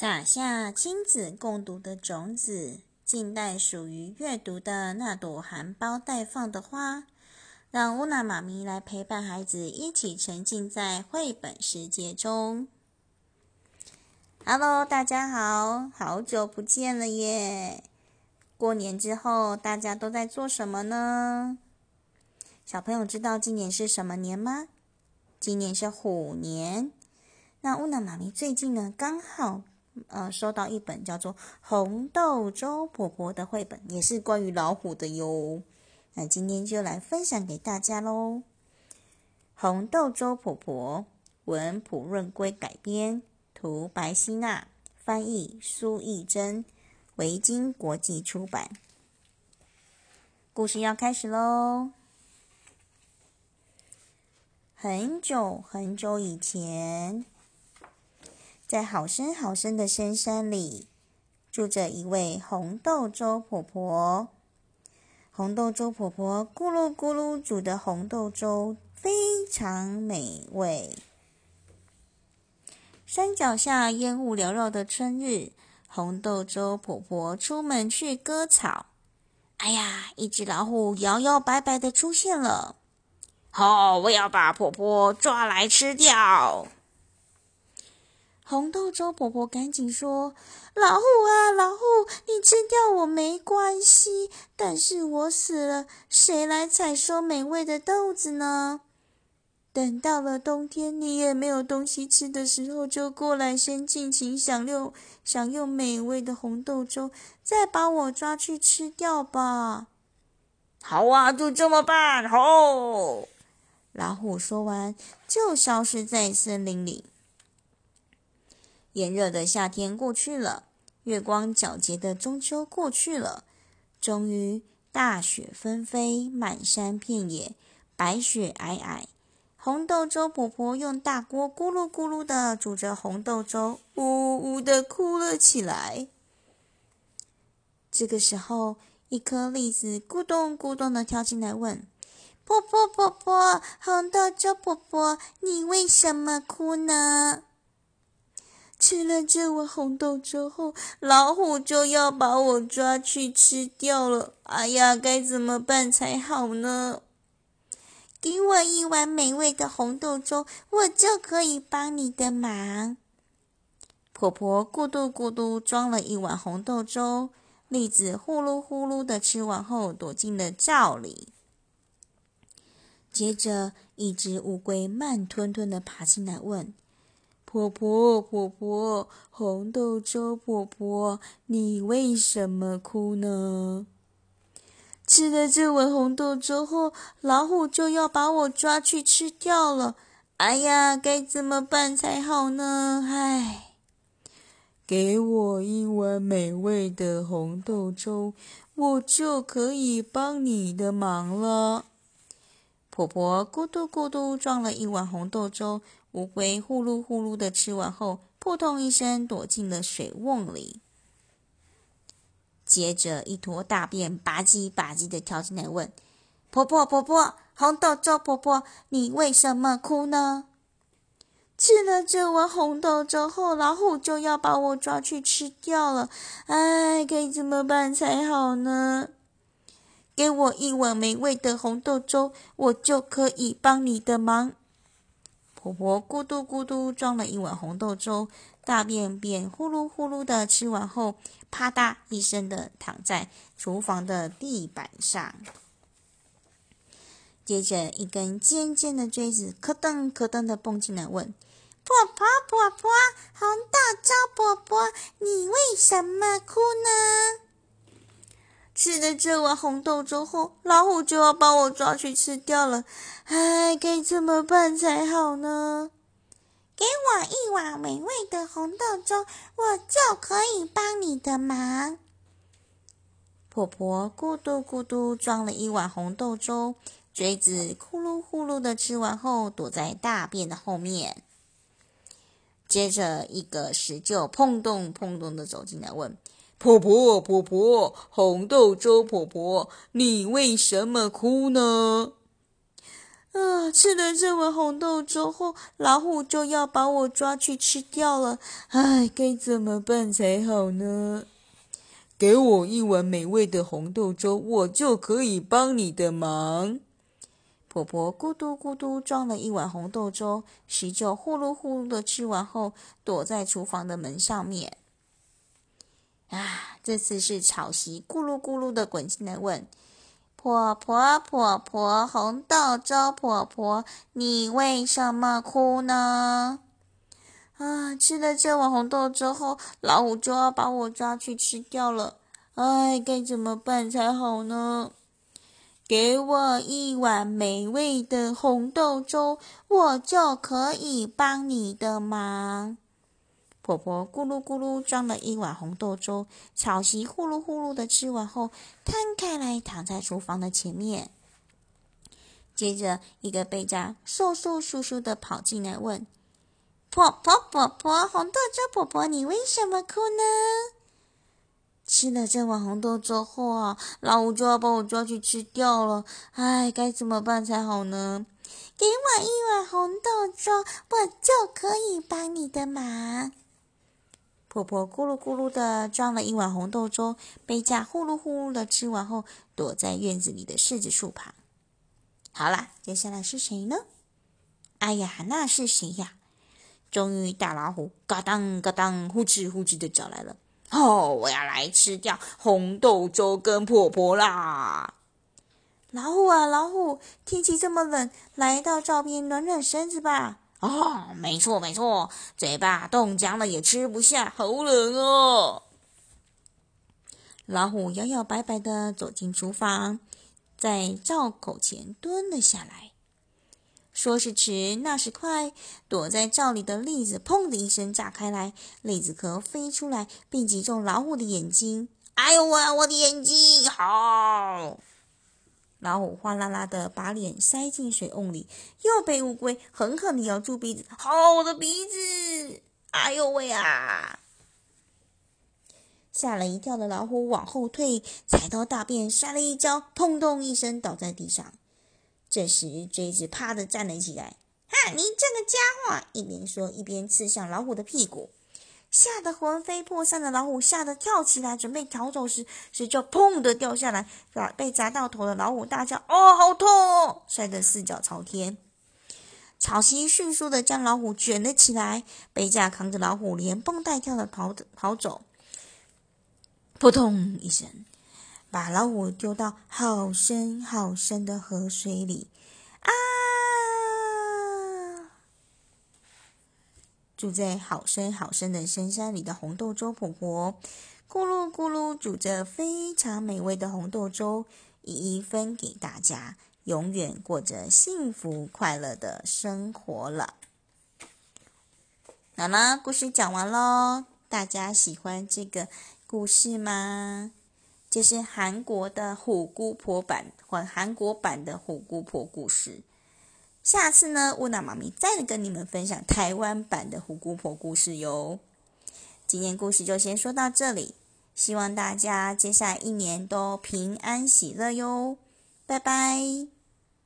撒下亲子共读的种子，静待属于阅读的那朵含苞待放的花。让乌娜妈咪来陪伴孩子，一起沉浸在绘本世界中。Hello，大家好，好久不见了耶！过年之后，大家都在做什么呢？小朋友知道今年是什么年吗？今年是虎年。那乌娜妈咪最近呢，刚好。呃，收到一本叫做《红豆粥婆婆》的绘本，也是关于老虎的哟。那今天就来分享给大家喽。《红豆粥婆婆》文普润圭改编，图白希娜翻译，苏艺珍，维京国际出版。故事要开始喽。很久很久以前。在好深好深的深山里，住着一位红豆粥婆婆。红豆粥婆婆咕噜咕噜煮的红豆粥非常美味。山脚下烟雾缭绕的春日，红豆粥婆婆出门去割草。哎呀，一只老虎摇摇摆摆的出现了！好，我要把婆婆抓来吃掉！红豆粥婆婆赶紧说：“老虎啊，老虎，你吃掉我没关系，但是我死了，谁来采收美味的豆子呢？等到了冬天，你也没有东西吃的时候，就过来先尽情享用享用美味的红豆粥，再把我抓去吃掉吧。”好啊，就这么办。吼！老虎说完，就消失在森林里。炎热的夏天过去了，月光皎洁的中秋过去了，终于大雪纷飞，满山遍野，白雪皑皑。红豆粥婆婆用大锅咕噜咕噜的煮着红豆粥，呜呜的哭了起来。这个时候，一颗栗子咕咚咕咚的跳进来，问：“婆婆婆婆，红豆粥婆婆，你为什么哭呢？”吃了这碗红豆粥后，老虎就要把我抓去吃掉了。哎呀，该怎么办才好呢？给我一碗美味的红豆粥，我就可以帮你的忙。婆婆咕嘟咕嘟装了一碗红豆粥，栗子呼噜呼噜的吃完后，躲进了罩里。接着，一只乌龟慢吞吞的爬进来问。婆婆，婆婆，红豆粥婆婆，你为什么哭呢？吃了这碗红豆粥后，老虎就要把我抓去吃掉了。哎呀，该怎么办才好呢？唉，给我一碗美味的红豆粥，我就可以帮你的忙了。婆婆咕嘟咕嘟装了一碗红豆粥。乌龟呼噜呼噜的吃完后，扑通一声躲进了水瓮里。接着，一坨大便吧唧吧唧的跳进来，问：“婆婆婆婆，红豆粥婆婆，你为什么哭呢？”吃了这碗红豆粥后，老虎就要把我抓去吃掉了。哎，该怎么办才好呢？给我一碗美味的红豆粥，我就可以帮你的忙。婆婆咕嘟咕嘟装了一碗红豆粥，大便便呼噜呼噜的吃完后，啪嗒一声的躺在厨房的地板上。接着，一根尖尖的锥子咯噔咯噔的蹦进来，问：“婆婆婆婆，红豆粥婆婆，你为什么哭呢？”吃了这碗红豆粥后，老虎就要把我抓去吃掉了。唉，该怎么办才好呢？给我一碗美味的红豆粥，我就可以帮你的忙。婆婆咕嘟咕嘟装了一碗红豆粥，锥子呼噜呼噜的吃完后，躲在大便的后面。接着，一个石臼砰咚砰咚的走进来，问。婆婆，婆婆，红豆粥婆婆，你为什么哭呢？啊，吃了这碗红豆粥后，老虎就要把我抓去吃掉了。唉，该怎么办才好呢？给我一碗美味的红豆粥，我就可以帮你的忙。婆婆咕嘟咕嘟装了一碗红豆粥，喜就呼噜呼噜的吃完后，躲在厨房的门上面。啊，这次是草席咕噜咕噜的滚进来问。婆婆，婆婆，红豆粥，婆婆，你为什么哭呢？啊，吃了这碗红豆粥后，老虎就要把我抓去吃掉了。哎，该怎么办才好呢？给我一碗美味的红豆粥，我就可以帮你的忙。婆婆咕噜咕噜装了一碗红豆粥，草席呼噜呼噜的吃完后，摊开来躺在厨房的前面。接着，一个背家瘦瘦疏疏的跑进来问：“婆婆婆婆，红豆粥婆婆，你为什么哭呢？”吃了这碗红豆粥后啊，老五就要把我抓去吃掉了。唉，该怎么办才好呢？给我一碗红豆粥，我就可以帮你的忙。婆婆咕噜咕噜的装了一碗红豆粥，杯架呼噜呼噜的吃完后，躲在院子里的柿子树旁。好了，接下来是谁呢？哎呀，那是谁呀？终于，大老虎嘎当嘎当，呼哧呼哧的找来了。哦，我要来吃掉红豆粥跟婆婆啦！老虎啊，老虎，天气这么冷，来到灶边暖暖身子吧。哦，没错没错，嘴巴冻僵了也吃不下，好冷哦！老虎摇摇摆摆的走进厨房，在灶口前蹲了下来。说时迟，那时快，躲在灶里的栗子砰的一声炸开来，栗子壳飞出来，并击中老虎的眼睛。哎呦喂，我的眼睛！好！老虎哗啦啦的把脸塞进水瓮里，又被乌龟狠狠的咬住鼻子。好，我的鼻子！哎呦喂啊！吓了一跳的老虎往后退，踩到大便，摔了一跤，砰咚一声倒在地上。这时锥子啪的站了起来，哈！你这个家伙！一边说一边刺向老虎的屁股。吓得魂飞魄散的老虎吓得跳起来，准备逃走时，是就砰的掉下来，被砸到头的老虎大叫：“哦，好痛！”摔得四脚朝天。草席迅速的将老虎卷了起来，背架扛着老虎连蹦带跳的跑跑走，扑通一声，把老虎丢到好深好深的河水里。住在好深好深的深山里的红豆粥婆婆，咕噜咕噜煮着非常美味的红豆粥，一一分给大家，永远过着幸福快乐的生活了。好啦，故事讲完喽，大家喜欢这个故事吗？这是韩国的虎姑婆版或韩国版的虎姑婆故事。下次呢，乌娜妈咪再跟你们分享台湾版的虎姑婆故事哟。今天故事就先说到这里，希望大家接下来一年都平安喜乐哟，拜拜。